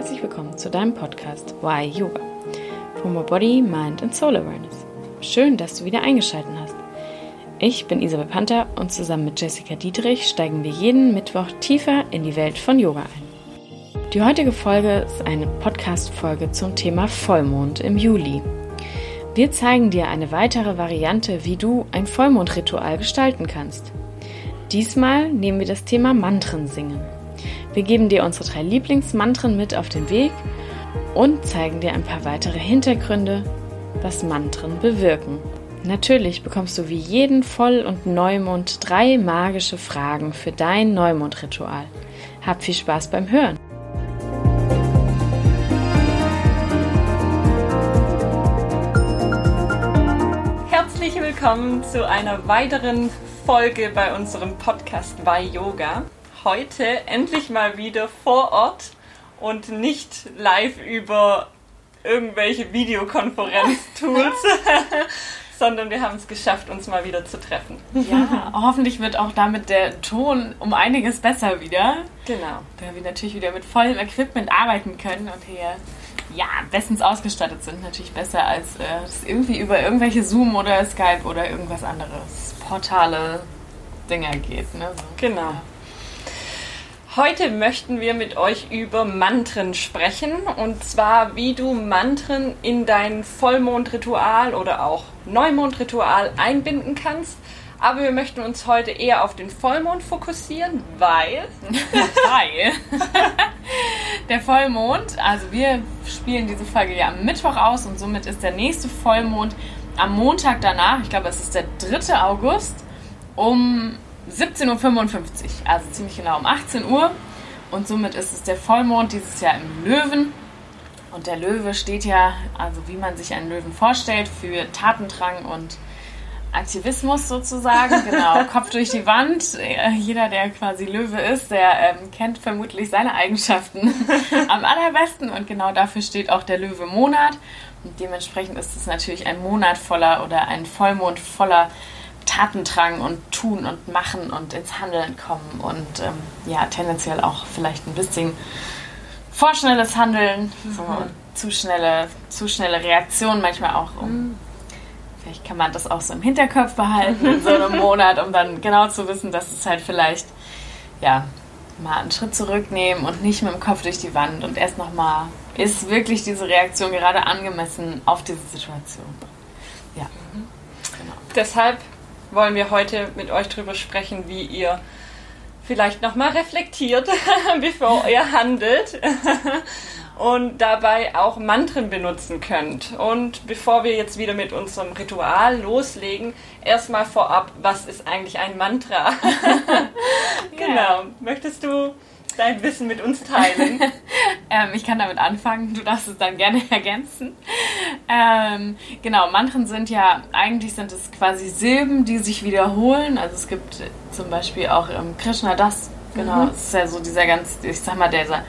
herzlich willkommen zu deinem Podcast Why Yoga. For more Body, Mind and Soul Awareness. Schön, dass du wieder eingeschaltet hast. Ich bin Isabel Panther und zusammen mit Jessica Dietrich steigen wir jeden Mittwoch tiefer in die Welt von Yoga ein. Die heutige Folge ist eine Podcast-Folge zum Thema Vollmond im Juli. Wir zeigen dir eine weitere Variante, wie du ein Vollmondritual gestalten kannst. Diesmal nehmen wir das Thema Mantren singen. Wir geben dir unsere drei Lieblingsmantren mit auf den Weg und zeigen dir ein paar weitere Hintergründe, was Mantren bewirken. Natürlich bekommst du wie jeden Voll- und Neumond drei magische Fragen für dein Neumondritual. Hab viel Spaß beim Hören! Herzlich willkommen zu einer weiteren Folge bei unserem Podcast bei Yoga heute endlich mal wieder vor Ort und nicht live über irgendwelche Videokonferenztools, sondern wir haben es geschafft, uns mal wieder zu treffen. Ja, hoffentlich wird auch damit der Ton um einiges besser wieder. Genau. Da wir natürlich wieder mit vollem Equipment arbeiten können und hier ja, bestens ausgestattet sind. Natürlich besser als äh, es irgendwie über irgendwelche Zoom oder Skype oder irgendwas anderes Portale Dinger geht. Ne? So. Genau. Ja. Heute möchten wir mit euch über Mantren sprechen und zwar wie du Mantren in dein Vollmondritual oder auch Neumondritual einbinden kannst. Aber wir möchten uns heute eher auf den Vollmond fokussieren, weil. weil. der Vollmond, also wir spielen diese Folge ja am Mittwoch aus und somit ist der nächste Vollmond am Montag danach, ich glaube es ist der 3. August, um 17.55 Uhr, also ziemlich genau um 18 Uhr. Und somit ist es der Vollmond dieses Jahr im Löwen. Und der Löwe steht ja, also wie man sich einen Löwen vorstellt, für Tatendrang und Aktivismus sozusagen. Genau, Kopf durch die Wand. Jeder, der quasi Löwe ist, der ähm, kennt vermutlich seine Eigenschaften am allerbesten. Und genau dafür steht auch der Löwe-Monat. Und dementsprechend ist es natürlich ein Monat voller oder ein Vollmond voller Tatendrang und tun und machen und ins Handeln kommen und ähm, ja, tendenziell auch vielleicht ein bisschen vorschnelles Handeln, mhm. so zu schnelle, zu schnelle Reaktionen manchmal auch um. Mhm. Vielleicht kann man das auch so im Hinterkopf behalten in so einem Monat, um dann genau zu wissen, dass es halt vielleicht ja mal einen Schritt zurücknehmen und nicht mit dem Kopf durch die Wand und erst nochmal, ist wirklich diese Reaktion gerade angemessen auf diese Situation. Ja. Mhm. Genau. Deshalb wollen wir heute mit euch darüber sprechen, wie ihr vielleicht nochmal reflektiert, bevor ihr handelt und dabei auch Mantren benutzen könnt. Und bevor wir jetzt wieder mit unserem Ritual loslegen, erstmal vorab, was ist eigentlich ein Mantra? genau. Möchtest du dein Wissen mit uns teilen? ähm, ich kann damit anfangen, du darfst es dann gerne ergänzen. Ähm, genau, Mantren sind ja, eigentlich sind es quasi Silben, die sich wiederholen. Also es gibt zum Beispiel auch ähm, Krishna Das, genau, mhm. ist ja so dieser ganz, ich sag mal, dieser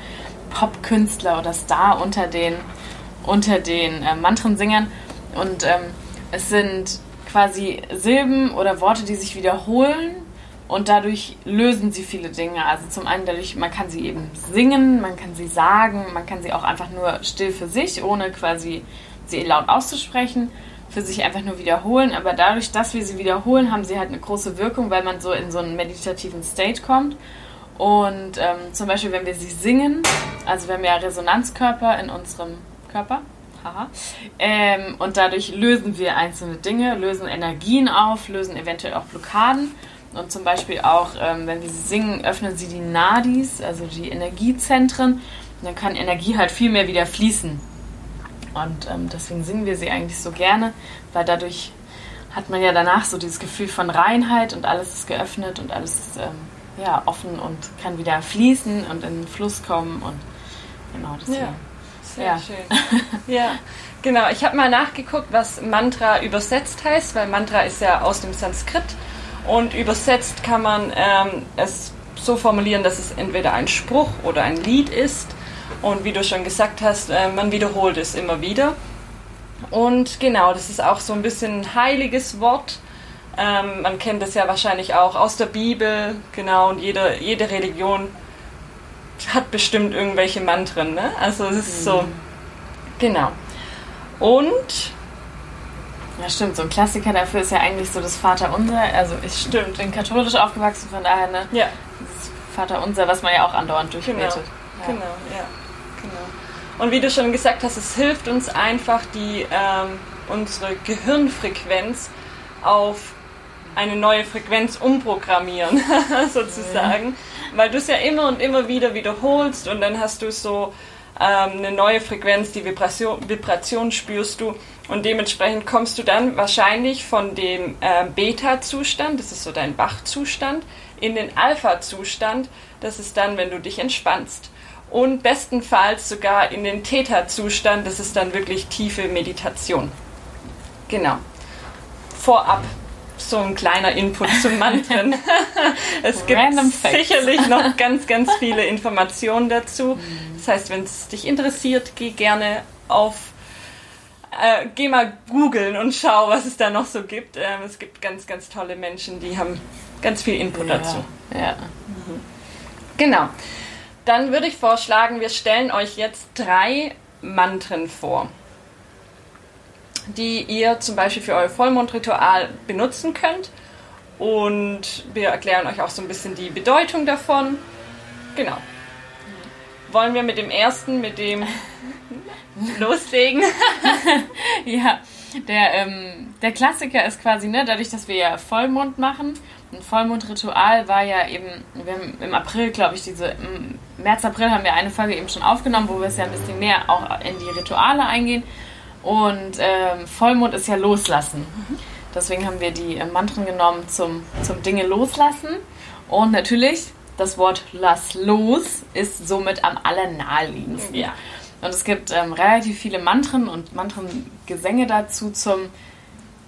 Pop-Künstler oder Star unter den, unter den äh, Mantrensingern. Und ähm, es sind quasi Silben oder Worte, die sich wiederholen und dadurch lösen sie viele Dinge. Also zum einen dadurch, man kann sie eben singen, man kann sie sagen, man kann sie auch einfach nur still für sich, ohne quasi sie laut auszusprechen, für sich einfach nur wiederholen. Aber dadurch, dass wir sie wiederholen, haben sie halt eine große Wirkung, weil man so in so einen meditativen State kommt. Und ähm, zum Beispiel, wenn wir sie singen, also wir haben ja Resonanzkörper in unserem Körper, haha, ähm, und dadurch lösen wir einzelne Dinge, lösen Energien auf, lösen eventuell auch Blockaden. Und zum Beispiel auch, ähm, wenn wir sie singen, öffnen sie die Nadis, also die Energiezentren. Und dann kann Energie halt viel mehr wieder fließen. Und ähm, deswegen singen wir sie eigentlich so gerne, weil dadurch hat man ja danach so dieses Gefühl von Reinheit und alles ist geöffnet und alles ist ähm, ja, offen und kann wieder fließen und in den Fluss kommen. Und genau deswegen. Ja, sehr ja. schön. ja. Genau, ich habe mal nachgeguckt, was Mantra übersetzt heißt, weil Mantra ist ja aus dem Sanskrit und übersetzt kann man ähm, es so formulieren, dass es entweder ein Spruch oder ein Lied ist. Und wie du schon gesagt hast, äh, man wiederholt es immer wieder. Und genau, das ist auch so ein bisschen ein heiliges Wort. Ähm, man kennt es ja wahrscheinlich auch aus der Bibel, genau, und jede, jede Religion hat bestimmt irgendwelche Mantren. Ne? Also es ist mhm. so, genau. Und ja, stimmt. So ein Klassiker dafür ist ja eigentlich so das Vaterunser. Also ich stimmt. bin katholisch aufgewachsen, von daher, ne? Ja. Das Vaterunser, was man ja auch andauernd durchbetet. Genau. Ja. genau, ja. Genau. Und wie du schon gesagt hast, es hilft uns einfach, die, ähm, unsere Gehirnfrequenz auf eine neue Frequenz umprogrammieren, sozusagen. Ja. Weil du es ja immer und immer wieder wiederholst und dann hast du so eine neue Frequenz, die Vibration, Vibration spürst du und dementsprechend kommst du dann wahrscheinlich von dem äh, Beta-Zustand, das ist so dein Wachzustand, in den Alpha-Zustand, das ist dann, wenn du dich entspannst. Und bestenfalls sogar in den Theta-Zustand, das ist dann wirklich tiefe Meditation. Genau. Vorab so ein kleiner Input zum Mantren. es gibt sicherlich noch ganz, ganz viele Informationen dazu. Das heißt, wenn es dich interessiert, geh gerne auf äh, geh mal googeln und schau, was es da noch so gibt. Ähm, es gibt ganz, ganz tolle Menschen, die haben ganz viel Input ja, dazu. Ja. Mhm. Genau. Dann würde ich vorschlagen, wir stellen euch jetzt drei Mantren vor die ihr zum Beispiel für euer Vollmondritual benutzen könnt. Und wir erklären euch auch so ein bisschen die Bedeutung davon. Genau. Wollen wir mit dem ersten, mit dem loslegen? ja, der, ähm, der Klassiker ist quasi, ne, dadurch, dass wir ja Vollmond machen. Ein Vollmondritual war ja eben, wir haben im April, glaube ich, diese, im März, April haben wir eine Folge eben schon aufgenommen, wo wir es ja ein bisschen mehr auch in die Rituale eingehen. Und ähm, Vollmond ist ja loslassen. Deswegen haben wir die äh, Mantren genommen zum, zum Dinge loslassen. Und natürlich, das Wort lass los ist somit am allernaheliegendsten. Ja. Und es gibt ähm, relativ viele Mantren und Mantrengesänge dazu zum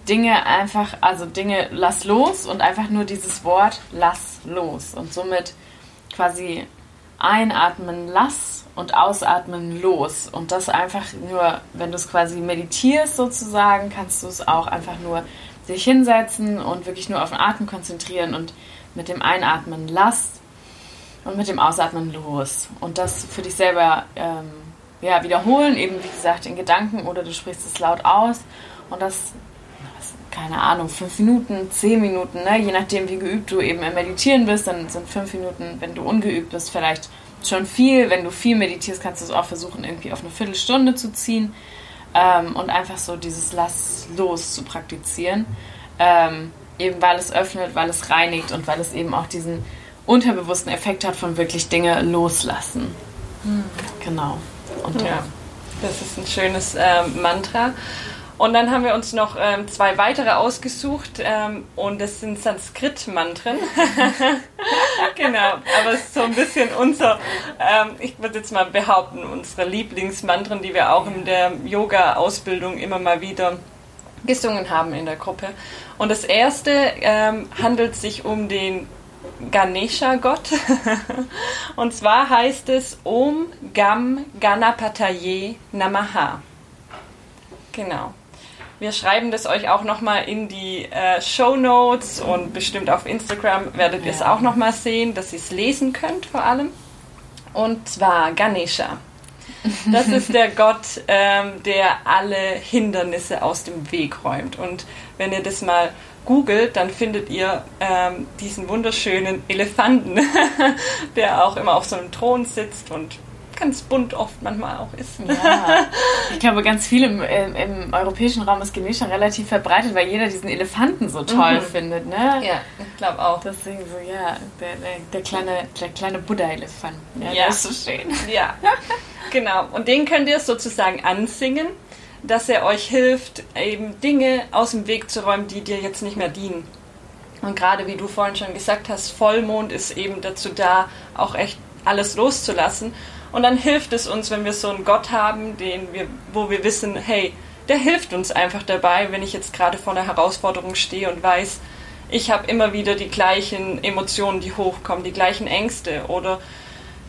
Dinge einfach, also Dinge lass los und einfach nur dieses Wort lass los. Und somit quasi einatmen lass und ausatmen los. Und das einfach nur, wenn du es quasi meditierst sozusagen, kannst du es auch einfach nur dich hinsetzen und wirklich nur auf den Atem konzentrieren und mit dem Einatmen lass und mit dem Ausatmen los. Und das für dich selber ähm, ja, wiederholen, eben wie gesagt in Gedanken oder du sprichst es laut aus. Und das, keine Ahnung, fünf Minuten, zehn Minuten, ne? je nachdem wie geübt du eben im Meditieren bist, dann sind fünf Minuten, wenn du ungeübt bist, vielleicht schon viel. Wenn du viel meditierst, kannst du es auch versuchen, irgendwie auf eine Viertelstunde zu ziehen ähm, und einfach so dieses Lass los zu praktizieren. Ähm, eben weil es öffnet, weil es reinigt und weil es eben auch diesen unterbewussten Effekt hat von wirklich Dinge loslassen. Mhm. Genau. Und ja, das ist ein schönes äh, Mantra. Und dann haben wir uns noch ähm, zwei weitere ausgesucht ähm, und das sind Sanskrit-Mantren. genau, aber es ist so ein bisschen unser, ähm, ich würde jetzt mal behaupten, unsere Lieblingsmantren, die wir auch in der Yoga-Ausbildung immer mal wieder gesungen haben in der Gruppe. Und das erste ähm, handelt sich um den Ganesha-Gott. und zwar heißt es Om Gam Ganapataye Namaha. Genau. Wir schreiben das euch auch nochmal in die äh, Show Notes und bestimmt auf Instagram werdet ihr es auch nochmal sehen, dass ihr es lesen könnt vor allem. Und zwar Ganesha. Das ist der Gott, ähm, der alle Hindernisse aus dem Weg räumt. Und wenn ihr das mal googelt, dann findet ihr ähm, diesen wunderschönen Elefanten, der auch immer auf so einem Thron sitzt und ganz bunt oft manchmal auch ist. Ja. Ich glaube, ganz viel im, im, im europäischen Raum ist Ganesha relativ verbreitet, weil jeder diesen Elefanten so toll mhm. findet. Ne? Ja, ich glaube auch. Deswegen so, ja, der, der, der kleine, der kleine Buddha-Elefant. Ja, ja. Der ist so schön. Ja, genau. Und den könnt ihr sozusagen ansingen, dass er euch hilft, eben Dinge aus dem Weg zu räumen, die dir jetzt nicht mehr dienen. Und gerade wie du vorhin schon gesagt hast, Vollmond ist eben dazu da, auch echt alles loszulassen. Und dann hilft es uns, wenn wir so einen Gott haben, den wir, wo wir wissen, hey, der hilft uns einfach dabei, wenn ich jetzt gerade vor einer Herausforderung stehe und weiß, ich habe immer wieder die gleichen Emotionen, die hochkommen, die gleichen Ängste oder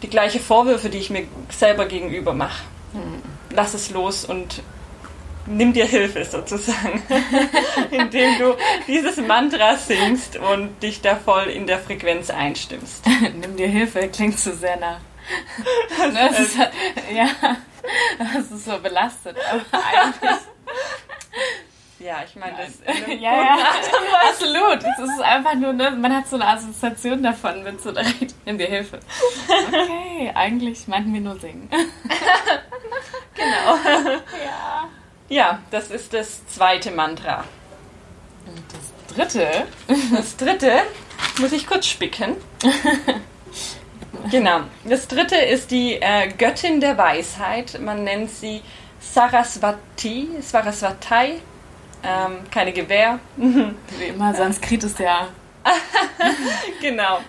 die gleichen Vorwürfe, die ich mir selber gegenüber mache. Hm. Lass es los und nimm dir Hilfe sozusagen, indem du dieses Mantra singst und dich da voll in der Frequenz einstimmst. nimm dir Hilfe, klingt so sehr nach das ist, ja, das ist so belastet, aber eigentlich. Ja, ich meine, das ja, ja, absolut. Es ist einfach nur, ne, man hat so eine Assoziation davon mit so direkt, nimm dir Hilfe. Okay, eigentlich meinten wir nur singen. genau. Ja. Ja, das ist das zweite Mantra. Und das dritte? Das dritte muss ich kurz spicken. genau. Das dritte ist die äh, Göttin der Weisheit. Man nennt sie Saraswati, Saraswatai. Ähm, keine Gewehr. Wie immer, Sanskrit ist ja. genau.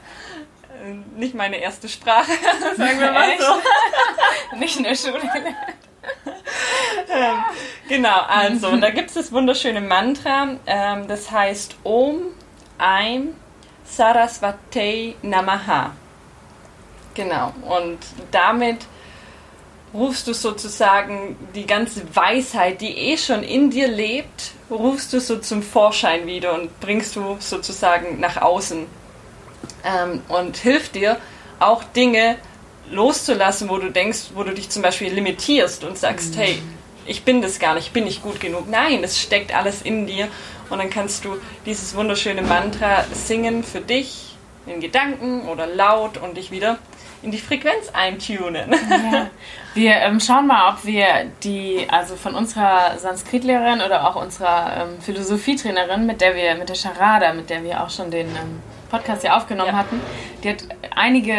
Nicht meine erste Sprache, sagen wir mal so. Nicht in der Schule gelernt. ähm, genau, also, und da gibt es das wunderschöne Mantra, ähm, das heißt Om Aim Saraswati Namaha. Genau, und damit rufst du sozusagen die ganze Weisheit, die eh schon in dir lebt, rufst du so zum Vorschein wieder und bringst du sozusagen nach außen. Ähm, und hilft dir auch Dinge loszulassen, wo du denkst, wo du dich zum Beispiel limitierst und sagst, mhm. hey, ich bin das gar nicht, ich bin nicht gut genug. Nein, es steckt alles in dir und dann kannst du dieses wunderschöne Mantra singen für dich in Gedanken oder laut und dich wieder in die Frequenz eintunen. Ja. Wir ähm, schauen mal, ob wir die, also von unserer Sanskritlehrerin oder auch unserer ähm, Philosophietrainerin, mit der wir, mit der Charada, mit der wir auch schon den ähm, Podcast hier aufgenommen ja. hatten, die hat einige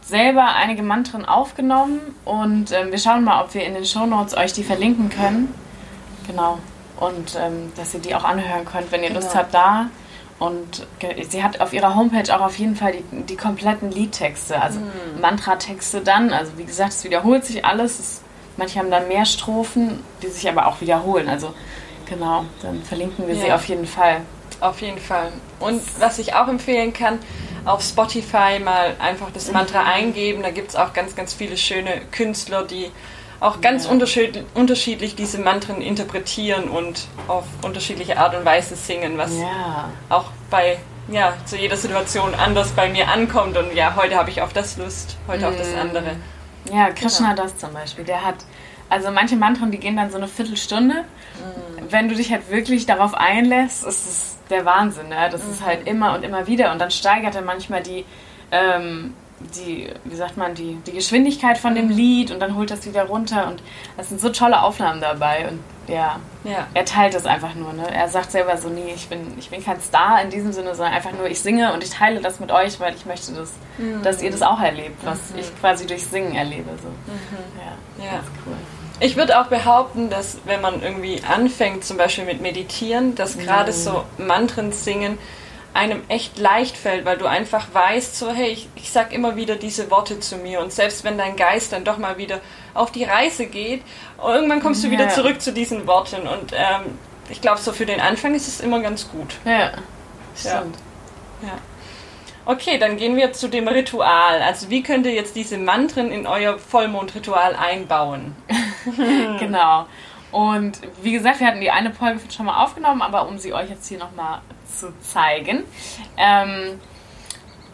selber einige Mantren aufgenommen und ähm, wir schauen mal, ob wir in den Shownotes euch die verlinken können. Genau. Und ähm, dass ihr die auch anhören könnt, wenn ihr genau. Lust habt, da. Und sie hat auf ihrer Homepage auch auf jeden Fall die, die kompletten Liedtexte, also mhm. Mantra-Texte dann. Also wie gesagt, es wiederholt sich alles. Es, manche haben dann mehr Strophen, die sich aber auch wiederholen. Also genau, dann verlinken wir ja. sie auf jeden Fall. Auf jeden Fall. Und was ich auch empfehlen kann, auf Spotify mal einfach das Mantra mhm. eingeben. Da gibt es auch ganz, ganz viele schöne Künstler, die auch ganz ja. unterschiedlich, unterschiedlich diese Mantren interpretieren und auf unterschiedliche Art und Weise singen, was ja. auch bei ja, zu jeder Situation anders bei mir ankommt. Und ja, heute habe ich auf das Lust, heute mhm. auf das mhm. andere. Ja, Krishna genau. das zum Beispiel. Der hat, also manche Mantren, die gehen dann so eine Viertelstunde. Mhm. Wenn du dich halt wirklich darauf einlässt, ist es der Wahnsinn. Ne? Das mhm. ist halt immer und immer wieder. Und dann steigert er manchmal die, ähm, die, wie sagt man, die, die Geschwindigkeit von dem Lied und dann holt das wieder runter. Und das sind so tolle Aufnahmen dabei. Und ja, ja. er teilt das einfach nur. Ne? Er sagt selber so, nee, ich bin, ich bin kein Star in diesem Sinne, sondern einfach nur, ich singe und ich teile das mit euch, weil ich möchte, dass, mhm. dass ihr das auch erlebt, was mhm. ich quasi durch Singen erlebe. So. Mhm. Ja, ja. Das ist cool. Ich würde auch behaupten, dass wenn man irgendwie anfängt, zum Beispiel mit Meditieren, dass gerade mm. so Mantren singen einem echt leicht fällt, weil du einfach weißt, so hey, ich, ich sag immer wieder diese Worte zu mir und selbst wenn dein Geist dann doch mal wieder auf die Reise geht, irgendwann kommst du ja. wieder zurück zu diesen Worten und ähm, ich glaube, so für den Anfang ist es immer ganz gut. Ja, stimmt. Ja. ja. Okay, dann gehen wir zu dem Ritual. Also wie könnt ihr jetzt diese Mantren in euer Vollmondritual einbauen? genau. Und wie gesagt, wir hatten die eine Folge schon mal aufgenommen, aber um sie euch jetzt hier nochmal zu zeigen. Ähm,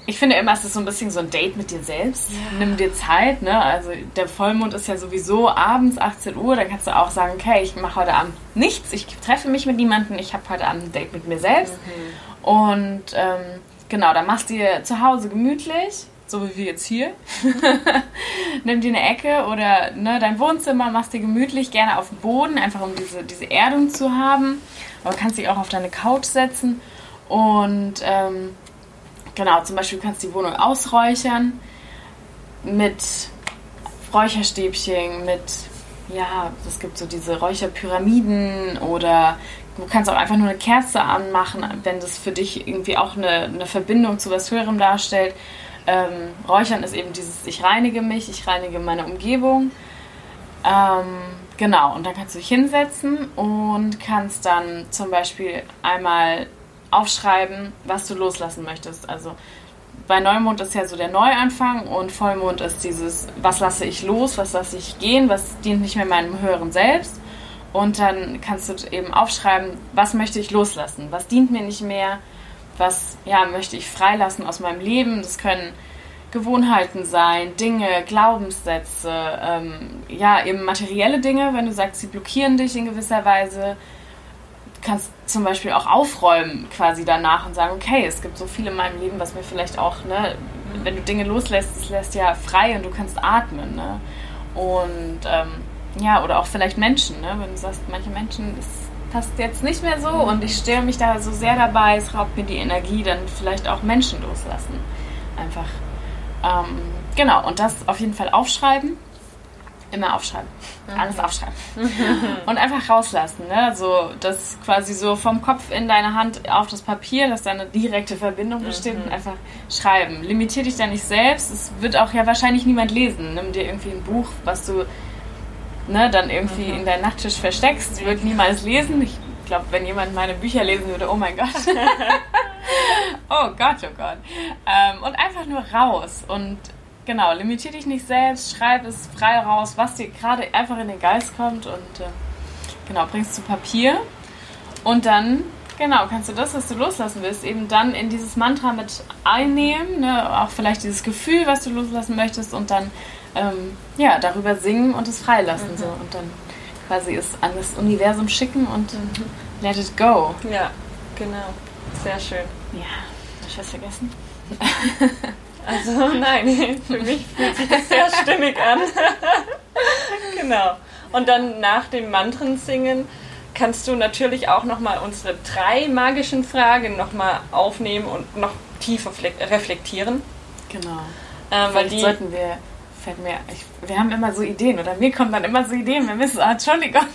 ich finde immer, es ist so ein bisschen so ein Date mit dir selbst. Ja. Nimm dir Zeit, ne? Also der Vollmond ist ja sowieso abends 18 Uhr, dann kannst du auch sagen, okay, ich mache heute Abend nichts, ich treffe mich mit niemandem, ich habe heute Abend ein Date mit mir selbst. Mhm. Und ähm, Genau, dann machst du dir zu Hause gemütlich, so wie wir jetzt hier. Nimm dir eine Ecke oder ne, dein Wohnzimmer, machst dir gemütlich, gerne auf dem Boden, einfach um diese, diese Erdung zu haben. Aber kannst dich auch auf deine Couch setzen und ähm, genau, zum Beispiel kannst du die Wohnung ausräuchern mit Räucherstäbchen, mit ja, es gibt so diese Räucherpyramiden oder Du kannst auch einfach nur eine Kerze anmachen, wenn das für dich irgendwie auch eine, eine Verbindung zu was Höherem darstellt. Ähm, Räuchern ist eben dieses, ich reinige mich, ich reinige meine Umgebung. Ähm, genau, und dann kannst du dich hinsetzen und kannst dann zum Beispiel einmal aufschreiben, was du loslassen möchtest. Also bei Neumond ist ja so der Neuanfang und Vollmond ist dieses, was lasse ich los, was lasse ich gehen, was dient nicht mehr meinem höheren Selbst. Und dann kannst du eben aufschreiben, was möchte ich loslassen, was dient mir nicht mehr, was ja, möchte ich freilassen aus meinem Leben. Das können Gewohnheiten sein, Dinge, Glaubenssätze, ähm, ja, eben materielle Dinge, wenn du sagst, sie blockieren dich in gewisser Weise. Du kannst zum Beispiel auch aufräumen quasi danach und sagen, okay, es gibt so viel in meinem Leben, was mir vielleicht auch, ne, wenn du Dinge loslässt, es lässt ja frei und du kannst atmen, ne? Und ähm, ja, oder auch vielleicht Menschen, ne? wenn du sagst, manche Menschen, das passt jetzt nicht mehr so und ich störe mich da so sehr dabei, es raubt mir die Energie, dann vielleicht auch Menschen loslassen. Einfach. Ähm, genau, und das auf jeden Fall aufschreiben. Immer aufschreiben. Mhm. Alles aufschreiben. und einfach rauslassen. Ne? Also das quasi so vom Kopf in deine Hand auf das Papier, dass da eine direkte Verbindung besteht mhm. und einfach schreiben. Limitier dich da nicht selbst. Es wird auch ja wahrscheinlich niemand lesen. Nimm dir irgendwie ein Buch, was du ne, dann irgendwie mhm. in deinen Nachttisch versteckst, wird niemals lesen. Ich glaube, wenn jemand meine Bücher lesen würde, oh mein Gott. oh Gott, oh Gott. Ähm, und einfach nur raus. Und genau, limitier dich nicht selbst, schreib es frei raus, was dir gerade einfach in den Geist kommt und äh, genau, bringst zu Papier. Und dann, genau, kannst du das, was du loslassen willst, eben dann in dieses Mantra mit einnehmen, ne? auch vielleicht dieses Gefühl, was du loslassen möchtest und dann ähm, ja, darüber singen und es freilassen. Mhm. So. Und dann quasi es an das Universum schicken und mhm. let it go. Ja, genau. Sehr schön. Ja, habe ich was vergessen? Also nein, für mich fühlt sich das sehr stimmig an. genau. Und dann nach dem Mantren singen kannst du natürlich auch nochmal unsere drei magischen Fragen nochmal aufnehmen und noch tiefer reflektieren. Genau. Ähm, weil die sollten wir fällt mir, ich, wir haben immer so Ideen oder mir kommen dann immer so Ideen, wir müssen, oh, Entschuldigung,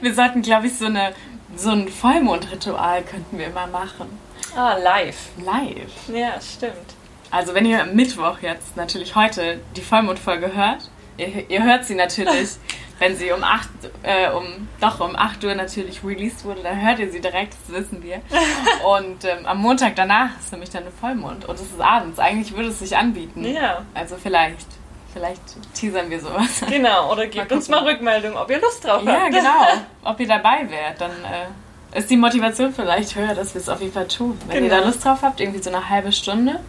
wir sollten, glaube ich, so, eine, so ein Vollmondritual könnten wir immer machen. Ah, live. Live. Ja, stimmt. Also wenn ihr Mittwoch jetzt natürlich heute die Vollmondfolge hört, ihr, ihr hört sie natürlich wenn sie um 8, äh, um, doch um 8 Uhr natürlich released wurde, dann hört ihr sie direkt, das wissen wir. Und ähm, am Montag danach ist nämlich dann eine Vollmond und es ist abends. Eigentlich würde es sich anbieten. Ja. Also vielleicht. Vielleicht teasern wir sowas. Genau, oder gebt mal uns mal Rückmeldung, ob ihr Lust drauf habt. Ja, genau. Ob ihr dabei wärt, dann äh, ist die Motivation vielleicht höher, dass wir es auf jeden Fall tun. Wenn genau. ihr da Lust drauf habt, irgendwie so eine halbe Stunde.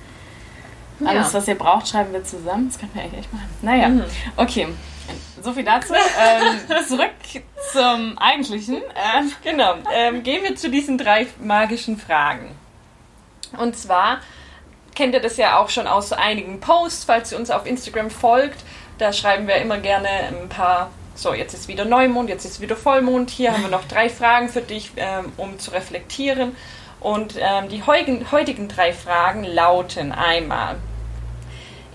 Alles, ja. was ihr braucht, schreiben wir zusammen. Das könnten wir eigentlich echt machen. Naja, mhm. okay. So viel dazu. ähm, zurück zum Eigentlichen. Ähm, genau. Ähm, gehen wir zu diesen drei magischen Fragen. Und zwar kennt ihr das ja auch schon aus einigen Posts, falls ihr uns auf Instagram folgt. Da schreiben wir immer gerne ein paar. So, jetzt ist wieder Neumond, jetzt ist wieder Vollmond. Hier haben wir noch drei Fragen für dich, ähm, um zu reflektieren. Und ähm, die heutigen, heutigen drei Fragen lauten einmal: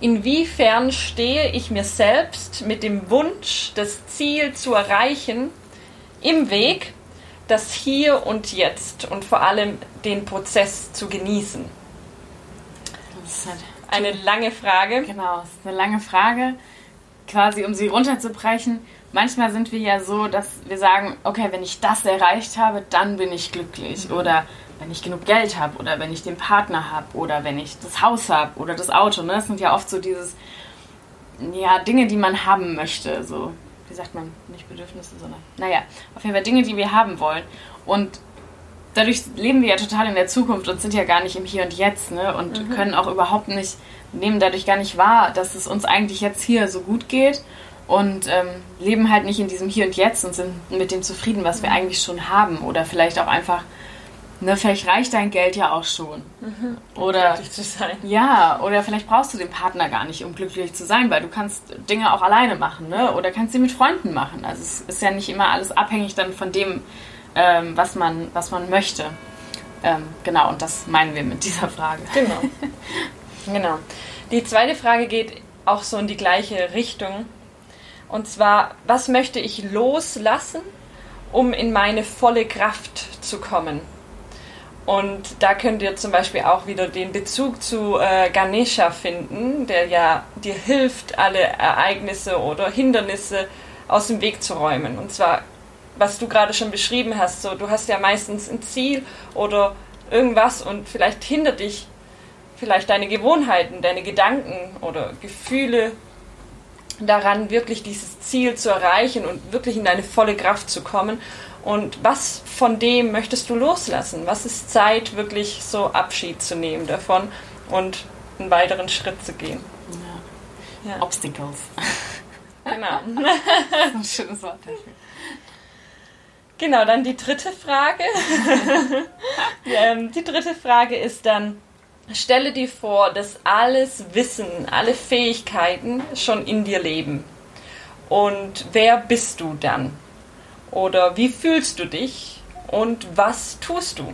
Inwiefern stehe ich mir selbst mit dem Wunsch, das Ziel zu erreichen, im Weg, das Hier und Jetzt und vor allem den Prozess zu genießen? Das ist halt eine lange Frage. Genau, das ist eine lange Frage. Quasi, um sie runterzubrechen. Manchmal sind wir ja so, dass wir sagen, okay, wenn ich das erreicht habe, dann bin ich glücklich. Mhm. Oder wenn ich genug Geld habe oder wenn ich den Partner habe oder wenn ich das Haus habe oder das Auto. Ne? Das sind ja oft so dieses, ja, Dinge, die man haben möchte. So, wie sagt man, nicht Bedürfnisse, sondern, naja, auf jeden Fall Dinge, die wir haben wollen. Und dadurch leben wir ja total in der Zukunft und sind ja gar nicht im Hier und Jetzt, ne? Und mhm. können auch überhaupt nicht, nehmen dadurch gar nicht wahr, dass es uns eigentlich jetzt hier so gut geht und ähm, leben halt nicht in diesem Hier und Jetzt und sind mit dem zufrieden, was wir mhm. eigentlich schon haben. Oder vielleicht auch einfach Ne, vielleicht reicht dein Geld ja auch schon. Mhm, oder zu sein. Ja, oder vielleicht brauchst du den Partner gar nicht, um glücklich zu sein, weil du kannst Dinge auch alleine machen, ne? Oder kannst sie mit Freunden machen. Also es ist ja nicht immer alles abhängig dann von dem, ähm, was man, was man möchte. Ähm, genau, und das meinen wir mit dieser Frage. Genau. genau. Die zweite Frage geht auch so in die gleiche Richtung. Und zwar, was möchte ich loslassen, um in meine volle Kraft zu kommen? Und da könnt ihr zum Beispiel auch wieder den Bezug zu äh, Ganesha finden, der ja dir hilft, alle Ereignisse oder Hindernisse aus dem Weg zu räumen. Und zwar, was du gerade schon beschrieben hast, so du hast ja meistens ein Ziel oder irgendwas und vielleicht hindert dich vielleicht deine Gewohnheiten, deine Gedanken oder Gefühle daran, wirklich dieses Ziel zu erreichen und wirklich in deine volle Kraft zu kommen. Und was von dem möchtest du loslassen? Was ist Zeit, wirklich so Abschied zu nehmen davon und einen weiteren Schritt zu gehen. Ja. Ja. Obstacles. Genau. das ist ein schönes Wort dafür. Genau, dann die dritte Frage. Ähm, die dritte Frage ist dann, stelle dir vor, dass alles Wissen, alle Fähigkeiten schon in dir leben. Und wer bist du dann? Oder wie fühlst du dich? Und was tust du?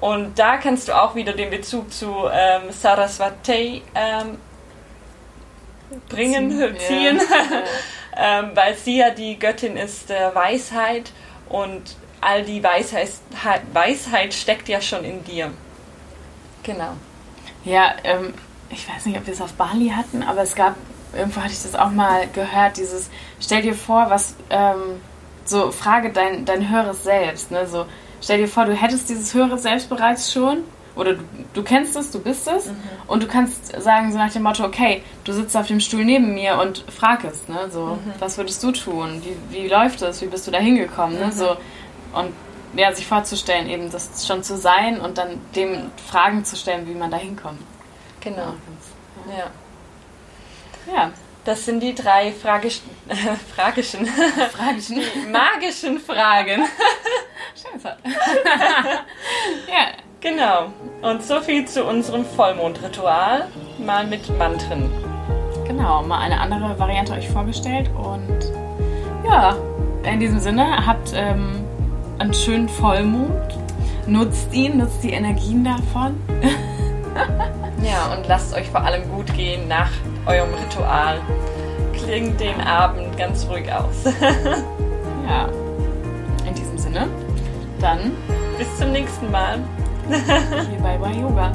Und da kannst du auch wieder den Bezug zu ähm, Saraswati ähm, bringen, ziehen, ziehen. Ja. ähm, weil sie ja die Göttin ist der Weisheit und all die Weisheit, Weisheit steckt ja schon in dir. Genau. Ja, ähm, ich weiß nicht, ob wir es auf Bali hatten, aber es gab, irgendwo hatte ich das auch mal gehört, dieses, stell dir vor, was, ähm, so frage dein, dein höheres Selbst, ne, so, stell dir vor, du hättest dieses höhere Selbst bereits schon oder du, du kennst es, du bist es mhm. und du kannst sagen so nach dem Motto, okay, du sitzt auf dem Stuhl neben mir und frag es, ne, so, mhm. was würdest du tun? Wie, wie läuft es? Wie bist du da hingekommen, ne, mhm. so und ja, sich vorzustellen, eben das schon zu sein und dann dem Fragen zu stellen, wie man da hinkommt. Genau. Ja. Ja. Das sind die drei Fragisch äh, fragischen, fragischen. magischen Fragen. Scheiße. ja. Genau. Und so viel zu unserem Vollmondritual, mal mit Mantren. Genau, mal eine andere Variante euch vorgestellt und ja, in diesem Sinne habt ähm, einen schönen Vollmond, nutzt ihn, nutzt die Energien davon. ja, und lasst euch vor allem gut gehen nach eurem Ritual. Klingt den Abend ganz ruhig aus. ja, in diesem Sinne, dann bis zum nächsten Mal. Bye bye Yoga.